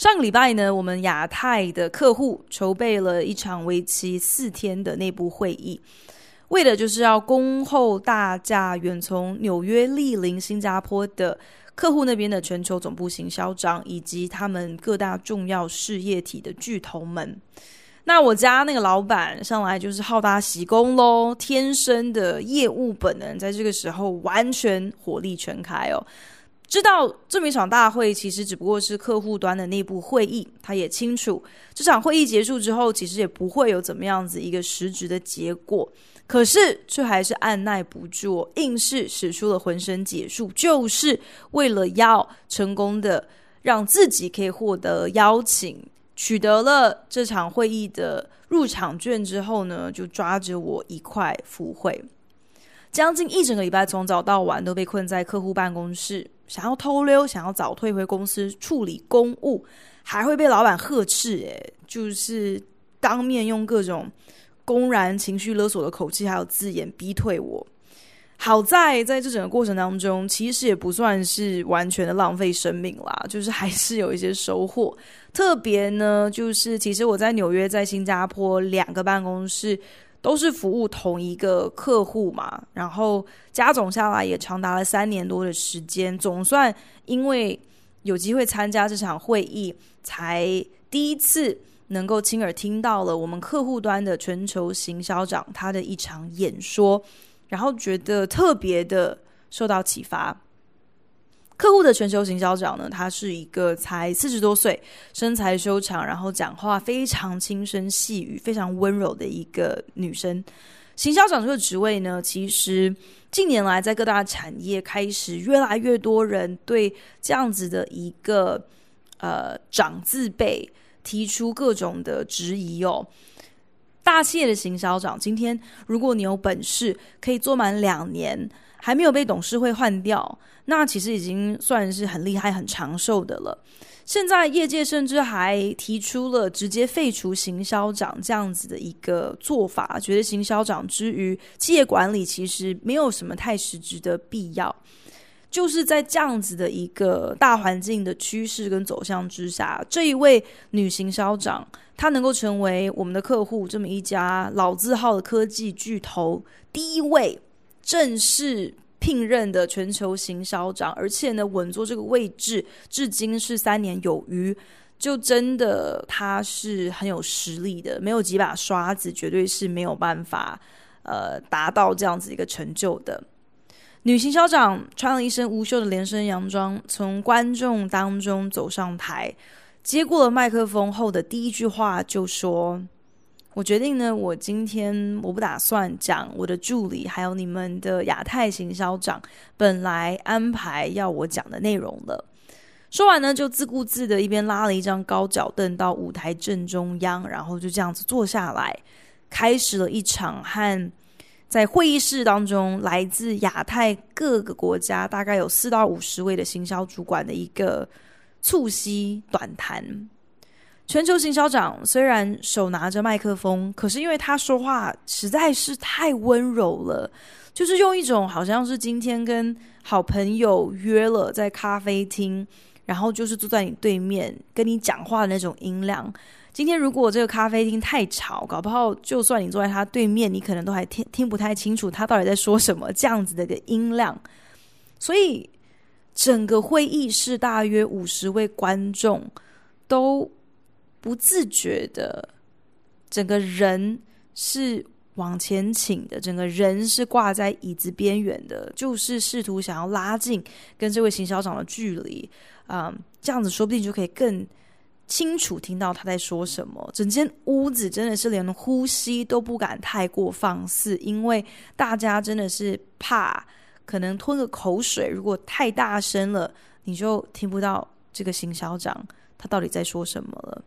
上个礼拜呢，我们亚太的客户筹备了一场为期四天的内部会议，为的就是要恭候大驾远从纽约莅临新加坡的客户那边的全球总部行销长，以及他们各大重要事业体的巨头们。那我家那个老板上来就是好大喜功喽，天生的业务本能，在这个时候完全火力全开哦。知道这么一场大会其实只不过是客户端的内部会议，他也清楚这场会议结束之后，其实也不会有怎么样子一个实质的结果，可是却还是按捺不住，硬是使出了浑身解数，就是为了要成功的让自己可以获得邀请，取得了这场会议的入场券之后呢，就抓着我一块赴会。将近一整个礼拜，从早到晚都被困在客户办公室，想要偷溜，想要早退回公司处理公务，还会被老板呵斥，诶，就是当面用各种公然情绪勒索的口气还有字眼逼退我。好在在这整个过程当中，其实也不算是完全的浪费生命啦，就是还是有一些收获。特别呢，就是其实我在纽约、在新加坡两个办公室。都是服务同一个客户嘛，然后加总下来也长达了三年多的时间，总算因为有机会参加这场会议，才第一次能够亲耳听到了我们客户端的全球行销长他的一场演说，然后觉得特别的受到启发。客户的全球行销长呢，她是一个才四十多岁，身材修长，然后讲话非常轻声细语、非常温柔的一个女生。行销长这个职位呢，其实近年来在各大产业开始越来越多人对这样子的一个呃长字辈提出各种的质疑哦。大企业的行销长，今天如果你有本事，可以做满两年。还没有被董事会换掉，那其实已经算是很厉害、很长寿的了。现在业界甚至还提出了直接废除行销长这样子的一个做法，觉得行销长之于企业管理其实没有什么太实质的必要。就是在这样子的一个大环境的趋势跟走向之下，这一位女行销长，她能够成为我们的客户这么一家老字号的科技巨头第一位。正式聘任的全球行销长，而且呢，稳坐这个位置，至今是三年有余，就真的他是很有实力的，没有几把刷子，绝对是没有办法呃达到这样子一个成就的。女行销长穿了一身无袖的连身洋装，从观众当中走上台，接过了麦克风后的第一句话就说。我决定呢，我今天我不打算讲我的助理，还有你们的亚太行销长本来安排要我讲的内容了。说完呢，就自顾自的一边拉了一张高脚凳到舞台正中央，然后就这样子坐下来，开始了一场和在会议室当中来自亚太各个国家，大概有四到五十位的行销主管的一个促膝短谈。全球行销长虽然手拿着麦克风，可是因为他说话实在是太温柔了，就是用一种好像是今天跟好朋友约了在咖啡厅，然后就是坐在你对面跟你讲话的那种音量。今天如果这个咖啡厅太吵，搞不好就算你坐在他对面，你可能都还听听不太清楚他到底在说什么，这样子的一个音量。所以整个会议室大约五十位观众都。不自觉的，整个人是往前倾的，整个人是挂在椅子边缘的，就是试图想要拉近跟这位行销长的距离，啊、嗯，这样子说不定就可以更清楚听到他在说什么。整间屋子真的是连呼吸都不敢太过放肆，因为大家真的是怕可能吞个口水，如果太大声了，你就听不到这个行销长他到底在说什么了。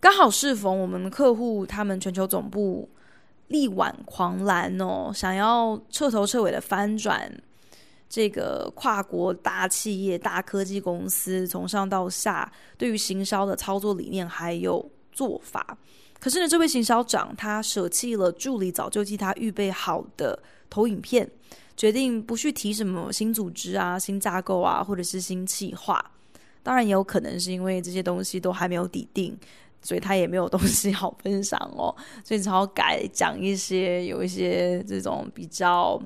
刚好适逢我们客户他们全球总部力挽狂澜哦，想要彻头彻尾的翻转这个跨国大企业、大科技公司从上到下对于行销的操作理念还有做法。可是呢，这位行销长他舍弃了助理早就替他预备好的投影片，决定不去提什么新组织啊、新架构啊，或者是新企划。当然，也有可能是因为这些东西都还没有底定，所以他也没有东西 好分享哦，所以只好改讲一些有一些这种比较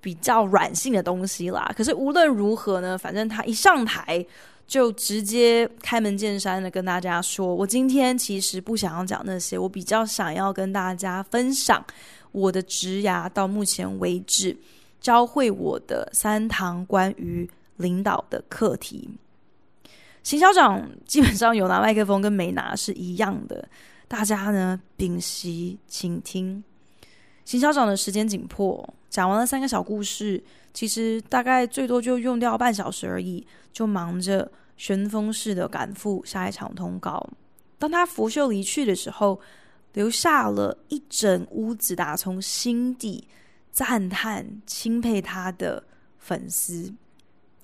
比较软性的东西啦。可是无论如何呢，反正他一上台。就直接开门见山的跟大家说，我今天其实不想要讲那些，我比较想要跟大家分享我的职涯到目前为止教会我的三堂关于领导的课题。行销长基本上有拿麦克风跟没拿是一样的，大家呢屏息倾听。行销长的时间紧迫，讲完了三个小故事，其实大概最多就用掉半小时而已，就忙着旋风式的赶赴下一场通告。当他拂袖离去的时候，留下了一整屋子打从心底赞叹、钦佩他的粉丝。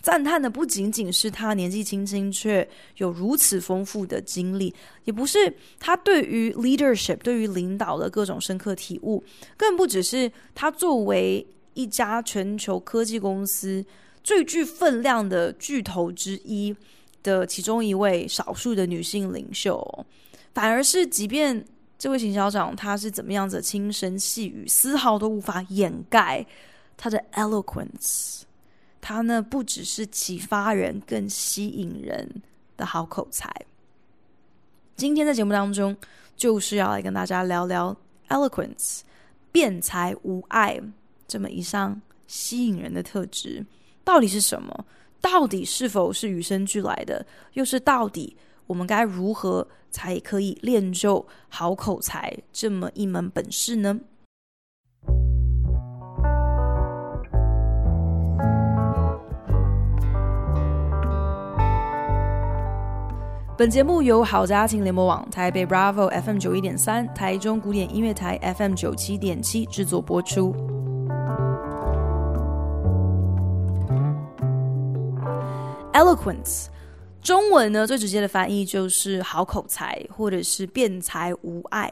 赞叹的不仅仅是他年纪轻轻却有如此丰富的经历，也不是他对于 leadership 对于领导的各种深刻体悟，更不只是他作为一家全球科技公司最具分量的巨头之一的其中一位少数的女性领袖，反而是即便这位行销长他是怎么样子轻声细语，丝毫都无法掩盖他的 eloquence。他呢，不只是启发人，更吸引人的好口才。今天在节目当中，就是要来跟大家聊聊 eloquence，辩才无碍这么一项吸引人的特质到底是什么？到底是否是与生俱来的？又是到底我们该如何才可以练就好口才这么一门本事呢？本节目由好家庭联播网、台北 Bravo FM 九一点三、台中古典音乐台 FM 九七点七制作播出。Eloquence，中文呢，最直接的翻译就是好口才，或者是辩才无碍。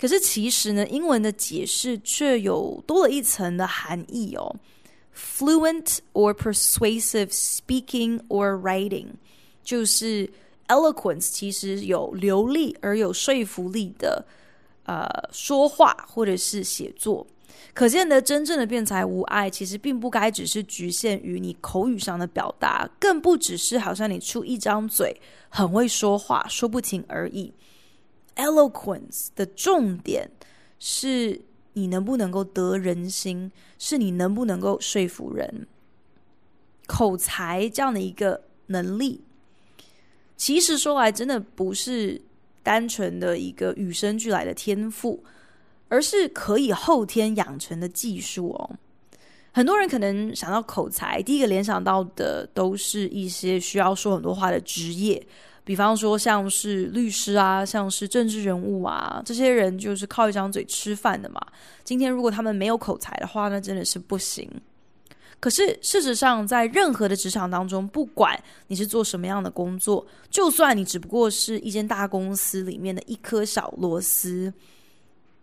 可是其实呢，英文的解释却有多了一层的含义哦。Fluent or persuasive speaking or writing，就是。Eloquence 其实有流利而有说服力的，呃，说话或者是写作，可见得真正的辩才无碍，其实并不该只是局限于你口语上的表达，更不只是好像你出一张嘴很会说话说不停而已。Eloquence 的重点是你能不能够得人心，是你能不能够说服人。口才这样的一个能力。其实说来，真的不是单纯的一个与生俱来的天赋，而是可以后天养成的技术哦。很多人可能想到口才，第一个联想到的都是一些需要说很多话的职业，比方说像是律师啊，像是政治人物啊，这些人就是靠一张嘴吃饭的嘛。今天如果他们没有口才的话，那真的是不行。可是，事实上，在任何的职场当中，不管你是做什么样的工作，就算你只不过是一间大公司里面的一颗小螺丝，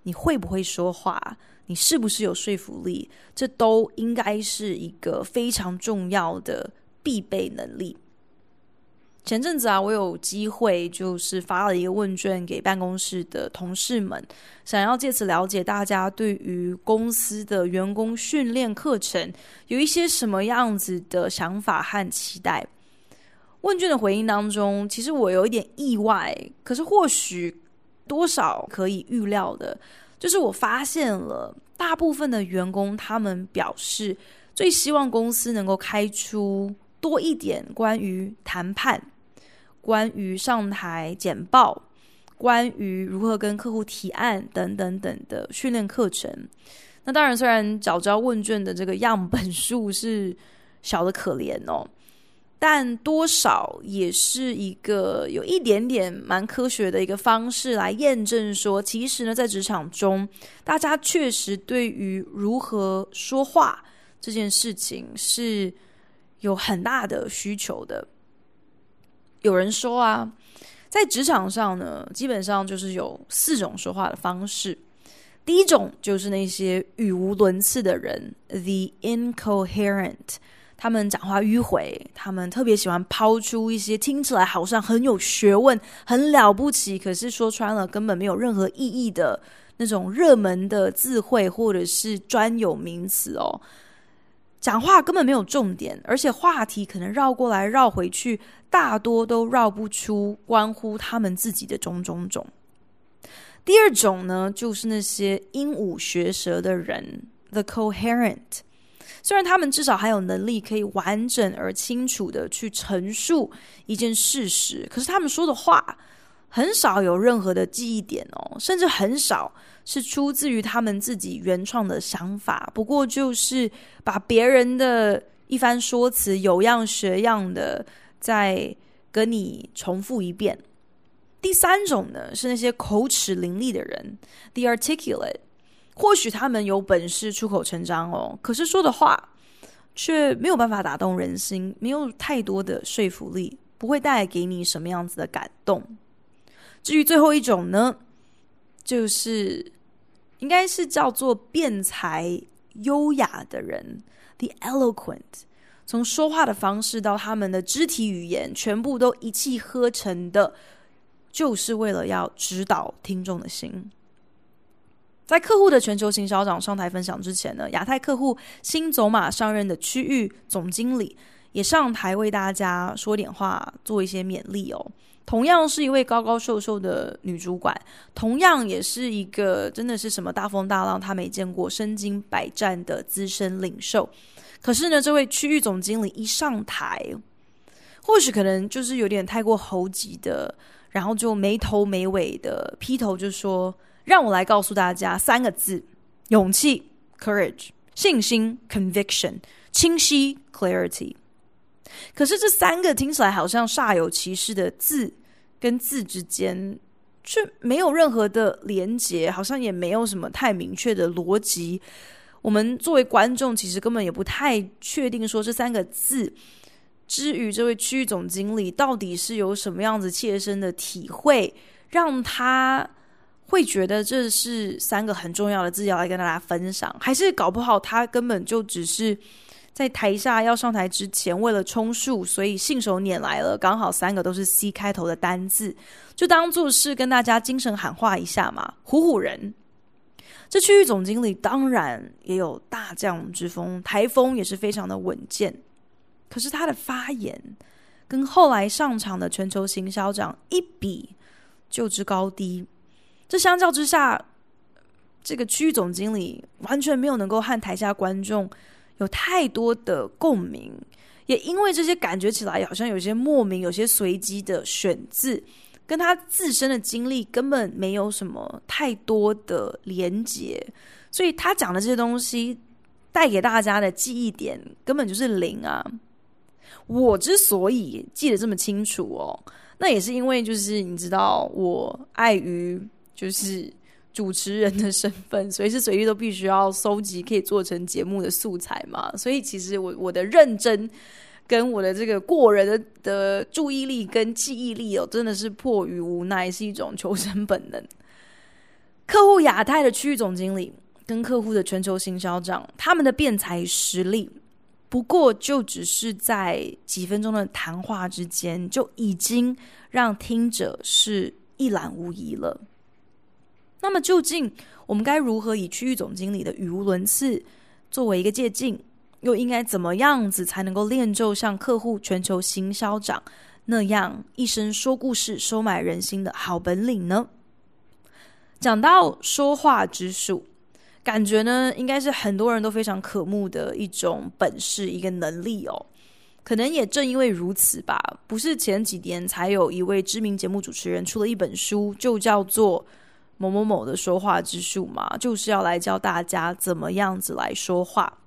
你会不会说话？你是不是有说服力？这都应该是一个非常重要的必备能力。前阵子啊，我有机会就是发了一个问卷给办公室的同事们，想要借此了解大家对于公司的员工训练课程有一些什么样子的想法和期待。问卷的回应当中，其实我有一点意外，可是或许多少可以预料的，就是我发现了大部分的员工他们表示最希望公司能够开出多一点关于谈判。关于上台简报，关于如何跟客户提案等等等的训练课程。那当然，虽然缴交问卷的这个样本数是小的可怜哦，但多少也是一个有一点点蛮科学的一个方式来验证说，其实呢，在职场中，大家确实对于如何说话这件事情是有很大的需求的。有人说啊，在职场上呢，基本上就是有四种说话的方式。第一种就是那些语无伦次的人，the incoherent，他们讲话迂回，他们特别喜欢抛出一些听起来好像很有学问、很了不起，可是说穿了根本没有任何意义的那种热门的词汇或者是专有名词哦。讲话根本没有重点，而且话题可能绕过来绕回去，大多都绕不出关乎他们自己的种种种。第二种呢，就是那些鹦鹉学舌的人，the coherent。虽然他们至少还有能力可以完整而清楚地去陈述一件事实，可是他们说的话很少有任何的记忆点哦，甚至很少是出自于他们自己原创的想法。不过就是把别人的一番说辞有样学样的再跟你重复一遍。第三种呢，是那些口齿伶俐的人，the articulate。或许他们有本事出口成章哦，可是说的话却没有办法打动人心，没有太多的说服力，不会带给你什么样子的感动。至于最后一种呢，就是应该是叫做辩才优雅的人，the eloquent。从说话的方式到他们的肢体语言，全部都一气呵成的。就是为了要指导听众的心。在客户的全球行销长上台分享之前呢，亚太客户新走马上任的区域总经理也上台为大家说点话，做一些勉励哦。同样是一位高高瘦瘦的女主管，同样也是一个真的是什么大风大浪她没见过、身经百战的资深领袖。可是呢，这位区域总经理一上台，或许可能就是有点太过猴急的。然后就没头没尾的劈头就说：“让我来告诉大家三个字：勇气 （courage）、信心 （conviction）、清晰 （clarity）。”可是这三个听起来好像煞有其事的字跟字之间，却没有任何的连结，好像也没有什么太明确的逻辑。我们作为观众，其实根本也不太确定说这三个字。至于这位区域总经理到底是有什么样子切身的体会，让他会觉得这是三个很重要的字要来跟大家分享，还是搞不好他根本就只是在台下要上台之前为了充数，所以信手拈来了，刚好三个都是 C 开头的单字，就当做是跟大家精神喊话一下嘛，唬唬人。这区域总经理当然也有大将之风，台风也是非常的稳健。可是他的发言跟后来上场的全球行销长一比，就知高低。这相较之下，这个区域总经理完全没有能够和台下观众有太多的共鸣，也因为这些感觉起来好像有些莫名、有些随机的选字，跟他自身的经历根本没有什么太多的连结，所以他讲的这些东西带给大家的记忆点根本就是零啊。我之所以记得这么清楚哦，那也是因为就是你知道，我碍于就是主持人的身份，随时随地都必须要搜集可以做成节目的素材嘛。所以其实我我的认真跟我的这个过人的的注意力跟记忆力哦，真的是迫于无奈，是一种求生本能。客户亚太的区域总经理跟客户的全球行销长，他们的辩才实力。不过，就只是在几分钟的谈话之间，就已经让听者是一览无遗了。那么，究竟我们该如何以区域总经理的语无伦次作为一个借镜，又应该怎么样子才能够练就像客户全球行销长那样一生说故事、收买人心的好本领呢？讲到说话之术。感觉呢，应该是很多人都非常渴慕的一种本事，一个能力哦。可能也正因为如此吧，不是前几年才有一位知名节目主持人出了一本书，就叫做《某某某的说话之术》嘛，就是要来教大家怎么样子来说话。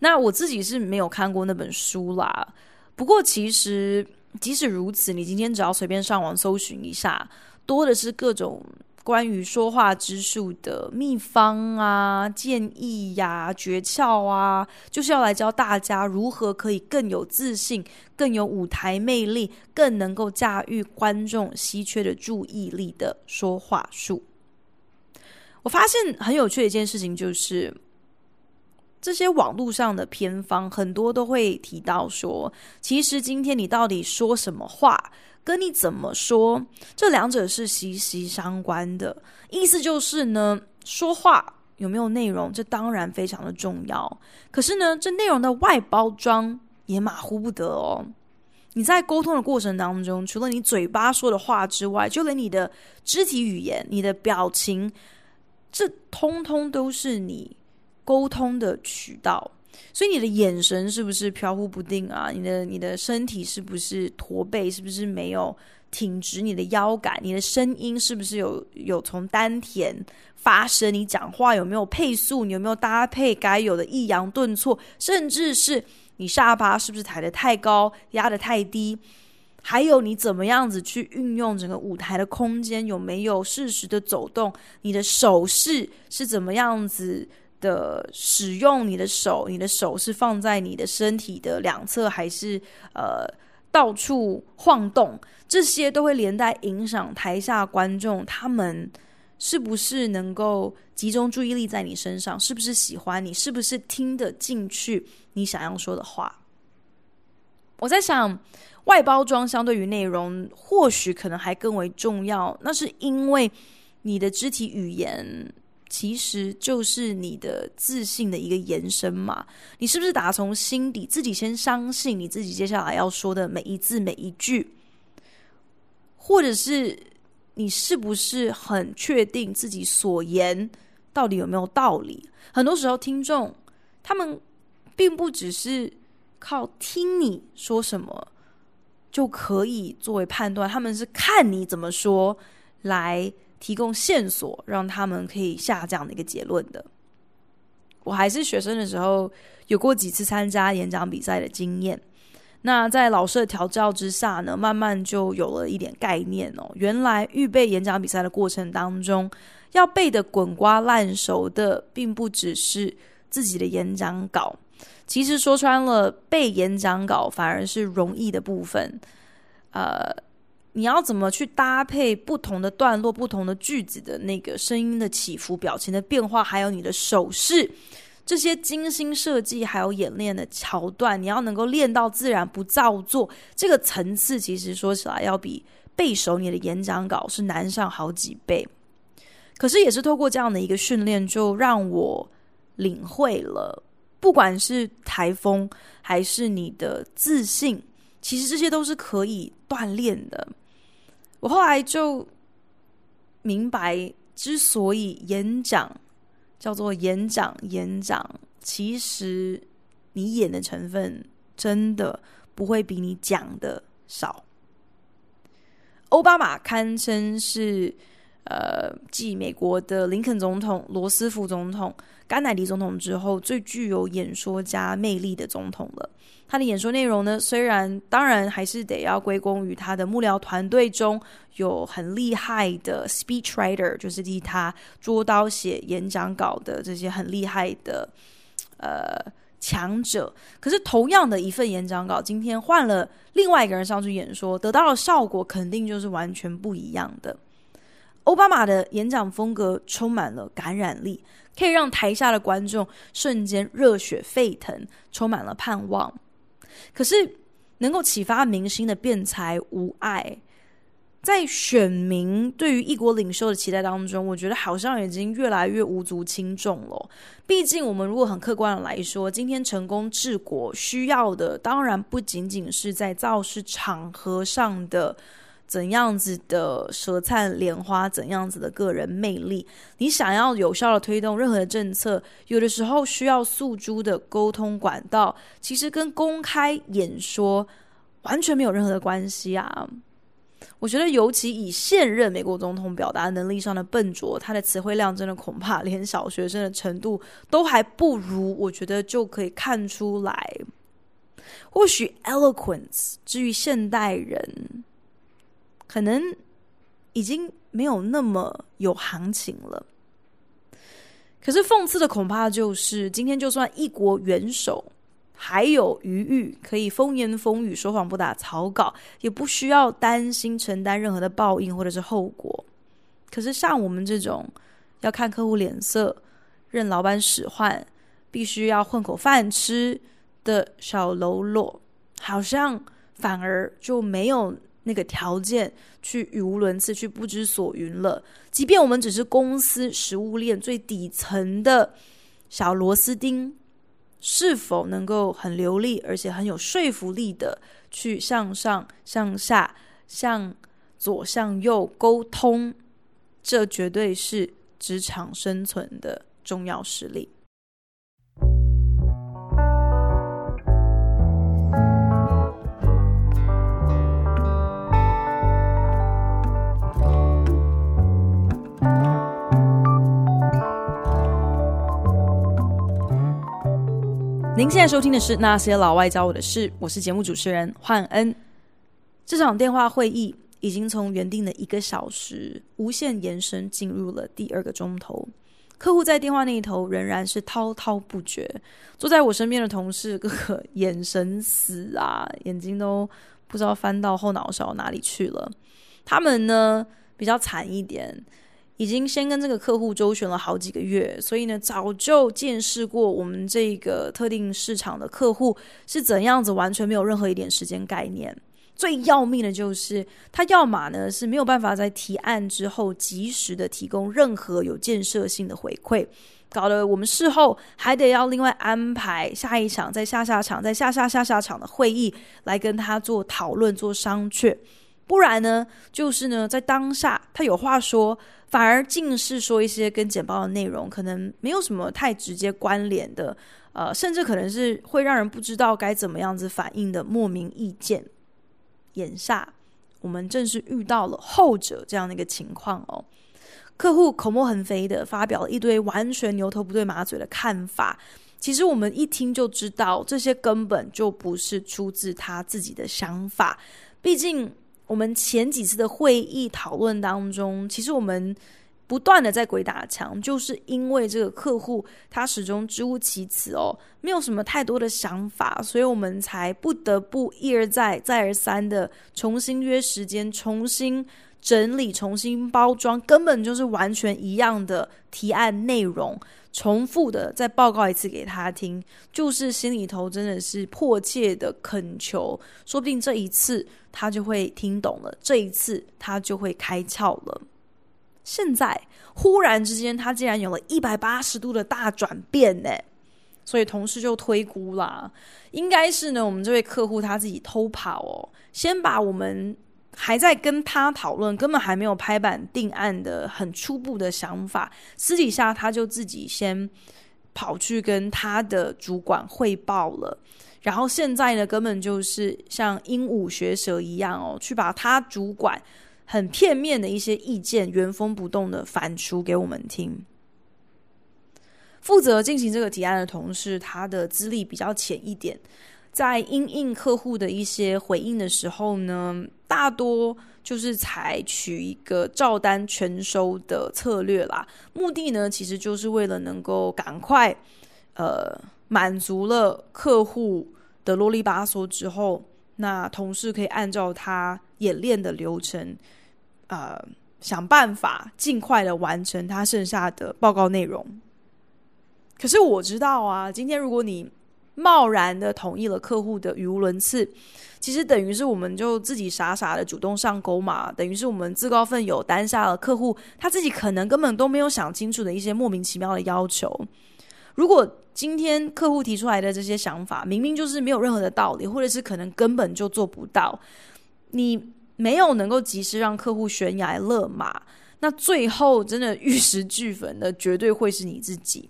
那我自己是没有看过那本书啦，不过，其实即使如此，你今天只要随便上网搜寻一下，多的是各种关于说话之术的秘方啊、建议呀、啊、诀窍啊，就是要来教大家如何可以更有自信、更有舞台魅力、更能够驾驭观众稀缺的注意力的说话术。我发现很有趣的一件事情就是。这些网络上的偏方很多都会提到说，其实今天你到底说什么话，跟你怎么说，这两者是息息相关的。意思就是呢，说话有没有内容，这当然非常的重要。可是呢，这内容的外包装也马虎不得哦。你在沟通的过程当中，除了你嘴巴说的话之外，就连你的肢体语言、你的表情，这通通都是你。沟通的渠道，所以你的眼神是不是飘忽不定啊？你的你的身体是不是驼背？是不是没有挺直你的腰杆？你的声音是不是有有从丹田发声？你讲话有没有配速？你有没有搭配该有的抑扬顿挫？甚至是你下巴是不是抬得太高，压得太低？还有你怎么样子去运用整个舞台的空间？有没有适时的走动？你的手势是怎么样子？的使用，你的手，你的手是放在你的身体的两侧，还是呃到处晃动？这些都会连带影响台下观众，他们是不是能够集中注意力在你身上？是不是喜欢你？是不是听得进去你想要说的话？我在想，外包装相对于内容，或许可能还更为重要。那是因为你的肢体语言。其实就是你的自信的一个延伸嘛。你是不是打从心底自己先相信你自己接下来要说的每一字每一句，或者是你是不是很确定自己所言到底有没有道理？很多时候，听众他们并不只是靠听你说什么就可以作为判断，他们是看你怎么说来。提供线索，让他们可以下这样的一个结论的。我还是学生的时候，有过几次参加演讲比赛的经验。那在老师的调教之下呢，慢慢就有了一点概念哦。原来预备演讲比赛的过程当中，要背得滚瓜烂熟的，并不只是自己的演讲稿。其实说穿了，背演讲稿反而是容易的部分。呃。你要怎么去搭配不同的段落、不同的句子的那个声音的起伏、表情的变化，还有你的手势，这些精心设计还有演练的桥段，你要能够练到自然不造作，这个层次其实说起来要比背熟你的演讲稿是难上好几倍。可是也是透过这样的一个训练，就让我领会了，不管是台风还是你的自信，其实这些都是可以锻炼的。我后来就明白，之所以演讲叫做演讲，演讲其实你演的成分真的不会比你讲的少。奥巴马堪称是呃，继美国的林肯总统、罗斯福总统、甘乃迪总统之后，最具有演说家魅力的总统了。他的演说内容呢，虽然当然还是得要归功于他的幕僚团队中有很厉害的 speech writer，就是替他捉刀写演讲稿的这些很厉害的呃强者。可是同样的一份演讲稿，今天换了另外一个人上去演说，得到的效果肯定就是完全不一样的。欧巴马的演讲风格充满了感染力，可以让台下的观众瞬间热血沸腾，充满了盼望。可是，能够启发民心的辩才无碍，在选民对于一国领袖的期待当中，我觉得好像已经越来越无足轻重了。毕竟，我们如果很客观的来说，今天成功治国需要的，当然不仅仅是在造势场合上的。怎样子的舌灿莲花，怎样子的个人魅力？你想要有效的推动任何的政策，有的时候需要诉诸的沟通管道，其实跟公开演说完全没有任何的关系啊！我觉得，尤其以现任美国总统表达能力上的笨拙，他的词汇量真的恐怕连小学生的程度都还不如，我觉得就可以看出来。或许 eloquence 至于现代人，可能已经没有那么有行情了。可是讽刺的恐怕就是，今天就算一国元首还有余裕可以风言风语、说谎不打草稿，也不需要担心承担任何的报应或者是后果。可是像我们这种要看客户脸色、任老板使唤、必须要混口饭吃的小喽啰，好像反而就没有那个条件去语无伦次、去不知所云了。即便我们只是公司食物链最底层的小螺丝钉，是否能够很流利而且很有说服力的去向上、向下、向左、向右沟通？这绝对是职场生存的重要实力。您现在收听的是《那些老外教我的事》，我是节目主持人焕恩。这场电话会议已经从原定的一个小时无限延伸进入了第二个钟头。客户在电话那一头仍然是滔滔不绝，坐在我身边的同事个个眼神死啊，眼睛都不知道翻到后脑勺哪里去了。他们呢，比较惨一点。已经先跟这个客户周旋了好几个月，所以呢，早就见识过我们这个特定市场的客户是怎样子，完全没有任何一点时间概念。最要命的就是，他要么呢是没有办法在提案之后及时的提供任何有建设性的回馈，搞得我们事后还得要另外安排下一场、在下下场、在下下下下场的会议来跟他做讨论、做商榷。不然呢，就是呢，在当下他有话说，反而尽是说一些跟简报的内容可能没有什么太直接关联的，呃，甚至可能是会让人不知道该怎么样子反应的莫名意见。眼下我们正是遇到了后者这样的一个情况哦，客户口沫横飞的发表了一堆完全牛头不对马嘴的看法，其实我们一听就知道，这些根本就不是出自他自己的想法，毕竟。我们前几次的会议讨论当中，其实我们不断的在鬼打墙，就是因为这个客户他始终支吾其词哦，没有什么太多的想法，所以我们才不得不一而再、再而三的重新约时间、重新整理、重新包装，根本就是完全一样的提案内容。重复的再报告一次给他听，就是心里头真的是迫切的恳求，说不定这一次他就会听懂了，这一次他就会开窍了。现在忽然之间，他竟然有了一百八十度的大转变呢，所以同事就推估啦，应该是呢，我们这位客户他自己偷跑哦，先把我们。还在跟他讨论，根本还没有拍板定案的很初步的想法，私底下他就自己先跑去跟他的主管汇报了，然后现在呢，根本就是像鹦鹉学舌一样哦，去把他主管很片面的一些意见原封不动的反刍给我们听。负责进行这个提案的同事，他的资历比较浅一点。在因应客户的一些回应的时候呢，大多就是采取一个照单全收的策略啦。目的呢，其实就是为了能够赶快，呃，满足了客户的啰里吧嗦之后，那同事可以按照他演练的流程，呃，想办法尽快的完成他剩下的报告内容。可是我知道啊，今天如果你贸然的同意了客户的语无伦次，其实等于是我们就自己傻傻的主动上钩嘛，等于是我们自告奋勇担下了客户他自己可能根本都没有想清楚的一些莫名其妙的要求。如果今天客户提出来的这些想法明明就是没有任何的道理，或者是可能根本就做不到，你没有能够及时让客户悬崖勒马，那最后真的玉石俱焚的绝对会是你自己。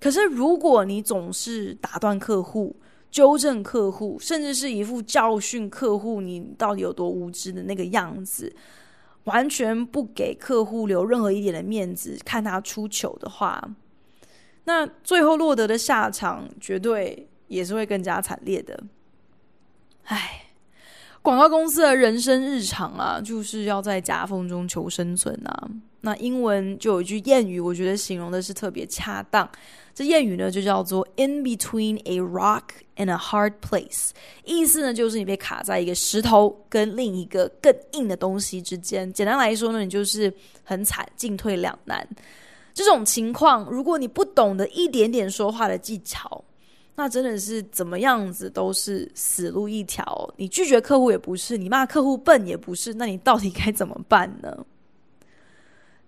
可是，如果你总是打断客户、纠正客户，甚至是一副教训客户你到底有多无知的那个样子，完全不给客户留任何一点的面子，看他出糗的话，那最后落得的下场绝对也是会更加惨烈的。唉。广告公司的人生日常啊，就是要在夹缝中求生存啊。那英文就有一句谚语，我觉得形容的是特别恰当。这谚语呢，就叫做 “In between a rock and a hard place”，意思呢，就是你被卡在一个石头跟另一个更硬的东西之间。简单来说呢，你就是很惨，进退两难。这种情况，如果你不懂得一点点说话的技巧，那真的是怎么样子都是死路一条。你拒绝客户也不是，你骂客户笨也不是，那你到底该怎么办呢？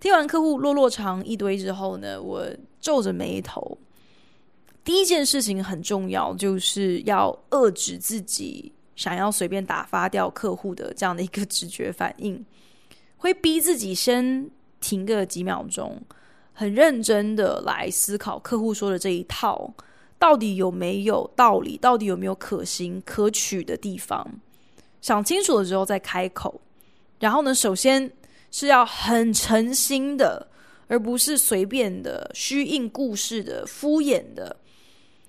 听完客户落落长一堆之后呢，我皱着眉头。第一件事情很重要，就是要遏制自己想要随便打发掉客户的这样的一个直觉反应，会逼自己先停个几秒钟，很认真的来思考客户说的这一套。到底有没有道理？到底有没有可行可取的地方？想清楚了之后再开口。然后呢，首先是要很诚心的，而不是随便的、虚应故事的、敷衍的，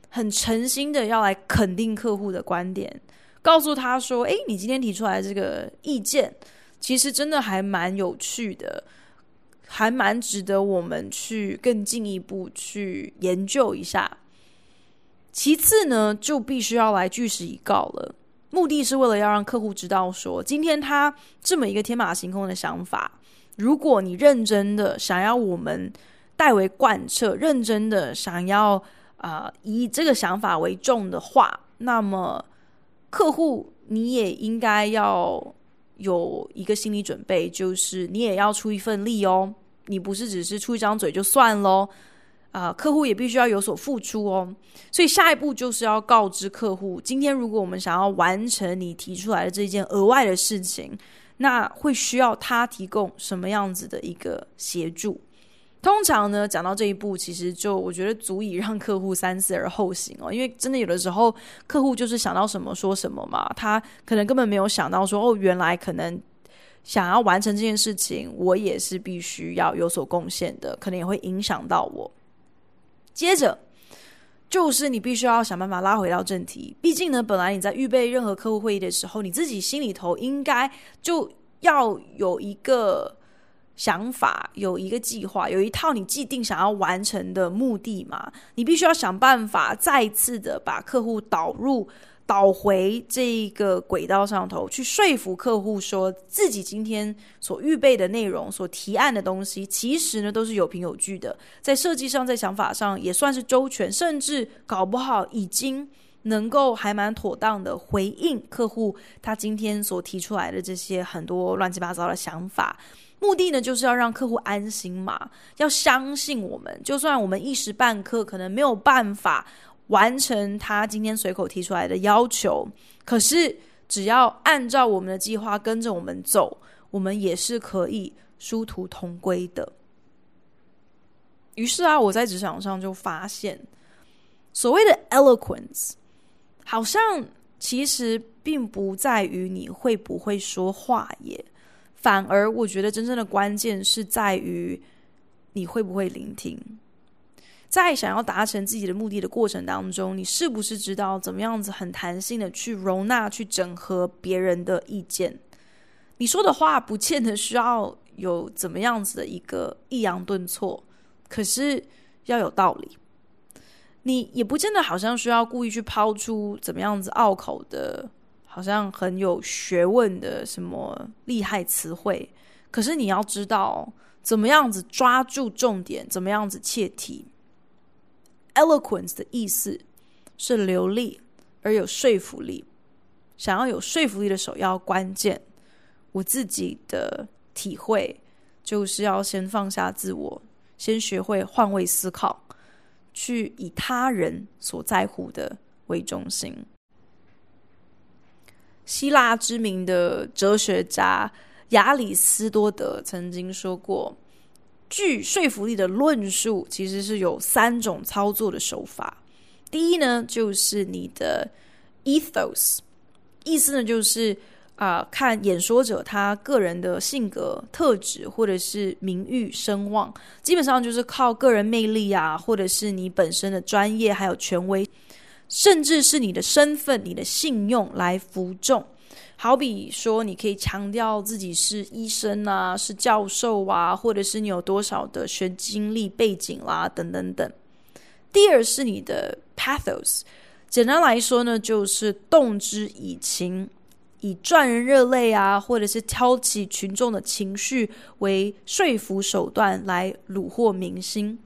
很诚心的要来肯定客户的观点，告诉他说：“诶，你今天提出来这个意见，其实真的还蛮有趣的，还蛮值得我们去更进一步去研究一下。”其次呢，就必须要来据实以告了。目的是为了要让客户知道说，今天他这么一个天马行空的想法，如果你认真的想要我们代为贯彻，认真的想要啊、以这个想法为重的话，那么客户你也应该要有一个心理准备，就是你也要出一份力哦，你不是只是出一张嘴就算喽。啊、客户也必须要有所付出哦，所以下一步就是要告知客户，今天如果我们想要完成你提出来的这件额外的事情，那会需要他提供什么样子的一个协助。通常呢，讲到这一步，其实就我觉得足以让客户三思而后行哦，因为真的有的时候客户就是想到什么说什么嘛，他可能根本没有想到说哦，原来可能想要完成这件事情，我也是必须要有所贡献的，可能也会影响到我。接着就是你必须要想办法拉回到正题。毕竟呢，本来你在预备任何客户会议的时候，你自己心里头应该就要有一个想法，有一个计划，有一套你既定想要完成的目的嘛。你必须要想办法再次的把客户导入。导回这个轨道上头，去说服客户说自己今天所预备的内容、所提案的东西，其实呢都是有凭有据的，在设计上、在想法上也算是周全，甚至搞不好已经能够还蛮妥当的回应客户他今天所提出来的这些很多乱七八糟的想法。目的呢就是要让客户安心嘛，要相信我们，就算我们一时半刻可能没有办法。完成他今天随口提出来的要求，可是只要按照我们的计划跟着我们走，我们也是可以殊途同归的。于是啊，我在职场上就发现，所谓的 eloquence，好像其实并不在于你会不会说话耶，反而我觉得真正的关键是在于你会不会聆听。在想要达成自己的目的的过程当中，你是不是知道怎么样子很弹性的去容纳、去整合别人的意见？你说的话不见得需要有怎么样子的一个抑扬顿挫，可是要有道理。你也不见得好像需要故意去抛出怎么样子拗口的，好像很有学问的什么厉害词汇。可是你要知道怎么样子抓住重点，怎么样子切题。Eloquence 的意思是流利而有说服力。想要有说服力的首要关键，我自己的体会就是要先放下自我，先学会换位思考，去以他人所在乎的为中心。希腊知名的哲学家亚里斯多德曾经说过。具说服力的论述其实是有三种操作的手法。第一呢，就是你的 ethos，意思呢就是啊、看演说者他个人的性格特质或者是名誉声望，基本上就是靠个人魅力啊，或者是你本身的专业还有权威。甚至是你的身份、你的信用来服众。好比说，你可以强调自己是医生啊，是教授啊，或者是你有多少的学经历背景啦，等等等。第二是你的 pathos，简单来说呢，就是动之以情。以赚人热泪啊，或者是挑起群众的情绪为说服手段来虏获民心。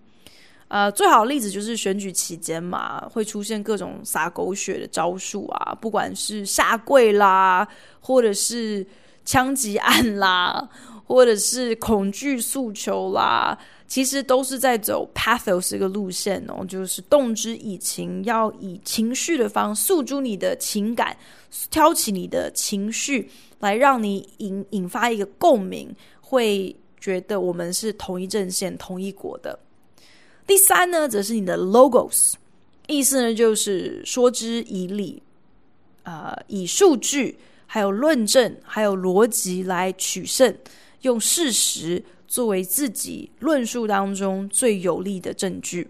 呃，最好的例子就是选举期间嘛，会出现各种撒狗血的招数啊，不管是下跪啦，或者是枪击案啦，或者是恐惧诉求啦。其实都是在走 pathos 这个路线哦，就是动之以情，要以情绪的方诉诸你的情感，挑起你的情绪，来让你引引发一个共鸣，会觉得我们是同一阵线、同一国的。第三呢，则是你的 logos，意思呢就是说之以理，呃，以数据、还有论证、还有逻辑来取胜，用事实。作为自己论述当中最有力的证据，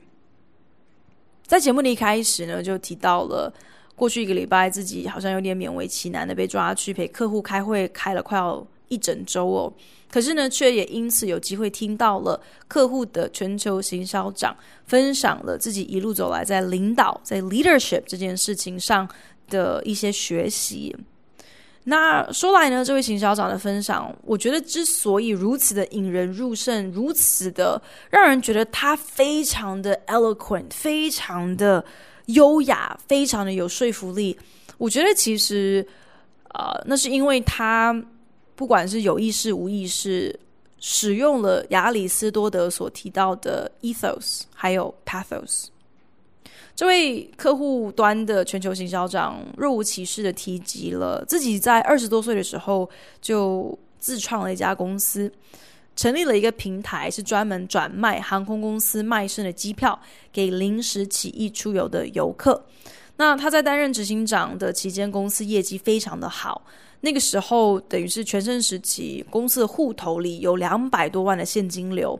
在节目的一开始呢，就提到了过去一个礼拜自己好像有点勉为其难的被抓去陪客户开会，开了快要一整周哦。可是呢，却也因此有机会听到了客户的全球行销长分享了自己一路走来在领导、在 leadership 这件事情上的一些学习。那说来呢，这位行销长的分享，我觉得之所以如此的引人入胜，如此的让人觉得他非常的 eloquent，非常的优雅，非常的有说服力。我觉得其实，呃，那是因为他不管是有意识无意识，使用了亚里斯多德所提到的 ethos，还有 pathos。这位客户端的全球行销长若无其事的提及了自己在二十多岁的时候就自创了一家公司，成立了一个平台，是专门转卖航空公司卖剩的机票给临时起意出游的游客。那他在担任执行长的期间，公司业绩非常的好。那个时候等于是全盛时期，公司的户头里有两百多万的现金流，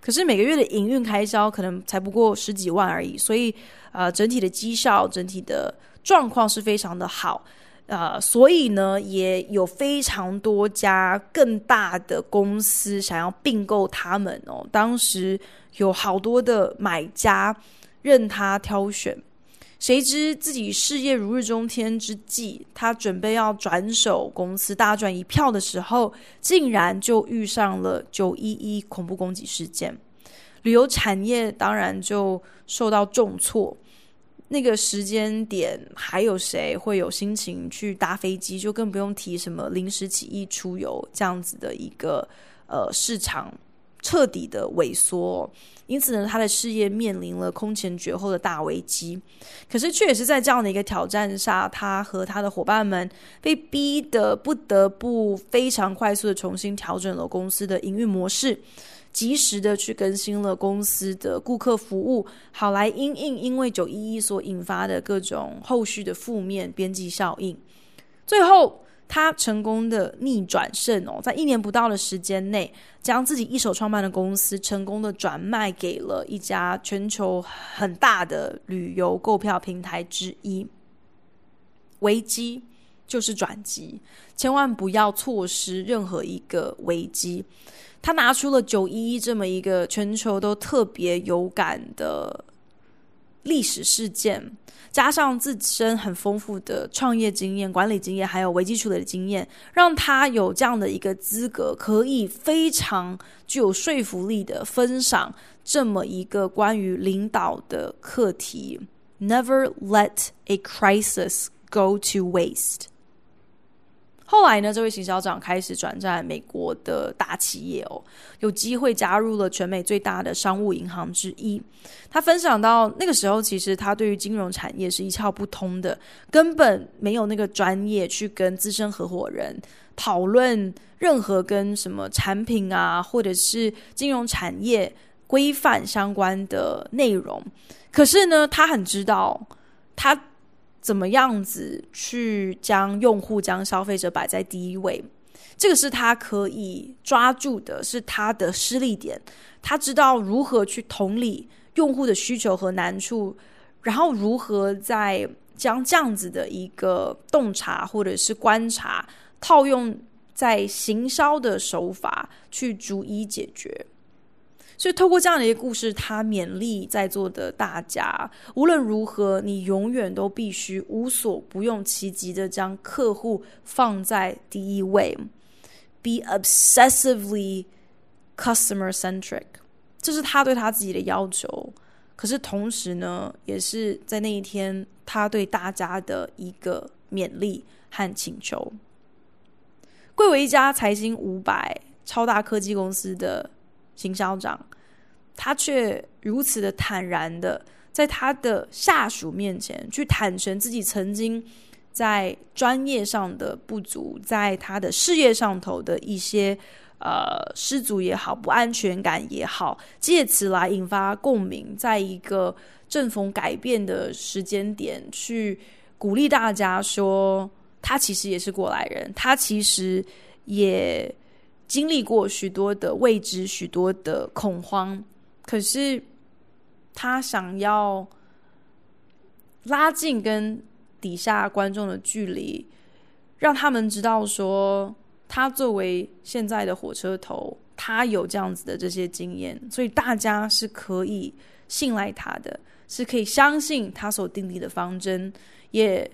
可是每个月的营运开销可能才不过十几万而已，所以。呃，整体的绩效、整体的状况是非常的好，呃，所以呢，也有非常多家更大的公司想要并购他们哦。当时有好多的买家任他挑选，谁知自己事业如日中天之际，他准备要转手公司大赚一票的时候，竟然就遇上了九一一恐怖攻击事件，旅游产业当然就受到重挫。那个时间点，还有谁会有心情去搭飞机？就更不用提什么临时起意出游这样子的一个呃市场彻底的萎缩。因此呢，他的事业面临了空前绝后的大危机。可是，却也是在这样的一个挑战下，他和他的伙伴们被逼得不得不非常快速的重新调整了公司的营运模式。及时的去更新了公司的顾客服务，好来因应因为九一一所引发的各种后续的负面边际效应。最后，他成功的逆转胜哦，在一年不到的时间内，将自己一手创办的公司成功的转卖给了一家全球很大的旅游购票平台之一。危机就是转机，千万不要错失任何一个危机。他拿出了九一一这么一个全球都特别有感的历史事件，加上自身很丰富的创业经验、管理经验，还有危机处理的经验，让他有这样的一个资格，可以非常具有说服力的分享这么一个关于领导的课题：Never let a crisis go to waste。后来呢，这位行销长开始转战美国的大企业哦，有机会加入了全美最大的商务银行之一。他分享到，那个时候其实他对于金融产业是一窍不通的，根本没有那个专业去跟资深合伙人讨论任何跟什么产品啊，或者是金融产业规范相关的内容。可是呢，他很知道他。怎么样子去将用户、将消费者摆在第一位？这个是他可以抓住的，是他的失力点。他知道如何去同理用户的需求和难处，然后如何在将这样子的一个洞察或者是观察套用在行销的手法去逐一解决。所以透过这样的一个故事，他勉励在座的大家，无论如何，你永远都必须无所不用其极的将客户放在第一位，be obsessively customer centric，这是他对他自己的要求。可是同时呢，也是在那一天，他对大家的一个勉励和请求。贵为一家财经五百超大科技公司的行销长，他却如此的坦然的，在他的下属面前去坦诚自己曾经在专业上的不足，在他的事业上头的一些。呃，失足也好，不安全感也好，借此来引发共鸣，在一个正逢改变的时间点，去鼓励大家说，他其实也是过来人，他其实也经历过许多的未知，许多的恐慌，可是他想要拉近跟底下观众的距离，让他们知道说。他作为现在的火车头，他有这样子的这些经验，所以大家是可以信赖他的，是可以相信他所定立的方针，也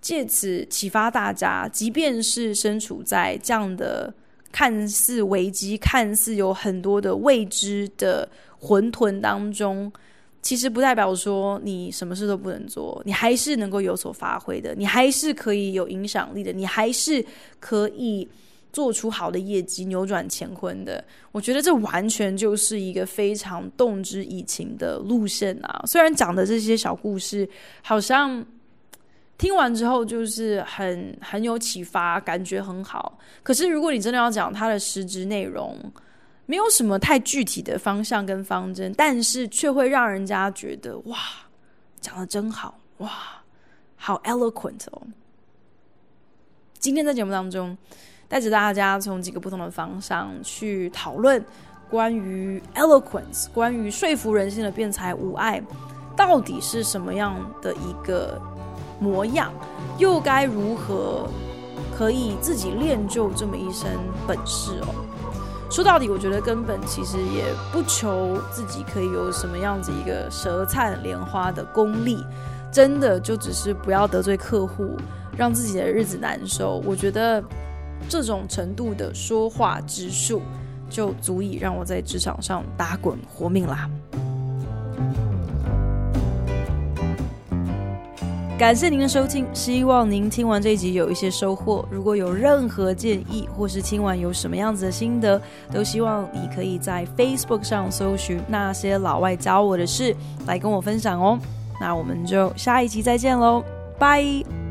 借此启发大家，即便是身处在这样的看似危机、看似有很多的未知的混沌当中，其实不代表说你什么事都不能做，你还是能够有所发挥的，你还是可以有影响力的，你还是可以。做出好的业绩，扭转乾坤的，我觉得这完全就是一个非常动之以情的路线啊！虽然讲的这些小故事，好像听完之后就是很很有启发，感觉很好。可是如果你真的要讲它的实质内容，没有什么太具体的方向跟方针，但是却会让人家觉得哇，讲得真好，哇，好 eloquent 哦！今天在节目当中。带着大家从几个不同的方向去讨论关于 eloquence，关于说服人性的辩才无碍，到底是什么样的一个模样，又该如何可以自己练就这么一身本事哦？说到底，我觉得根本其实也不求自己可以有什么样子一个舌灿莲花的功力，真的就只是不要得罪客户，让自己的日子难受。我觉得。这种程度的说话之术，就足以让我在职场上打滚活命啦！感谢您的收听，希望您听完这一集有一些收获。如果有任何建议，或是听完有什么样子的心得，都希望你可以在 Facebook 上搜寻那些老外教我的事，来跟我分享哦。那我们就下一集再见喽，拜！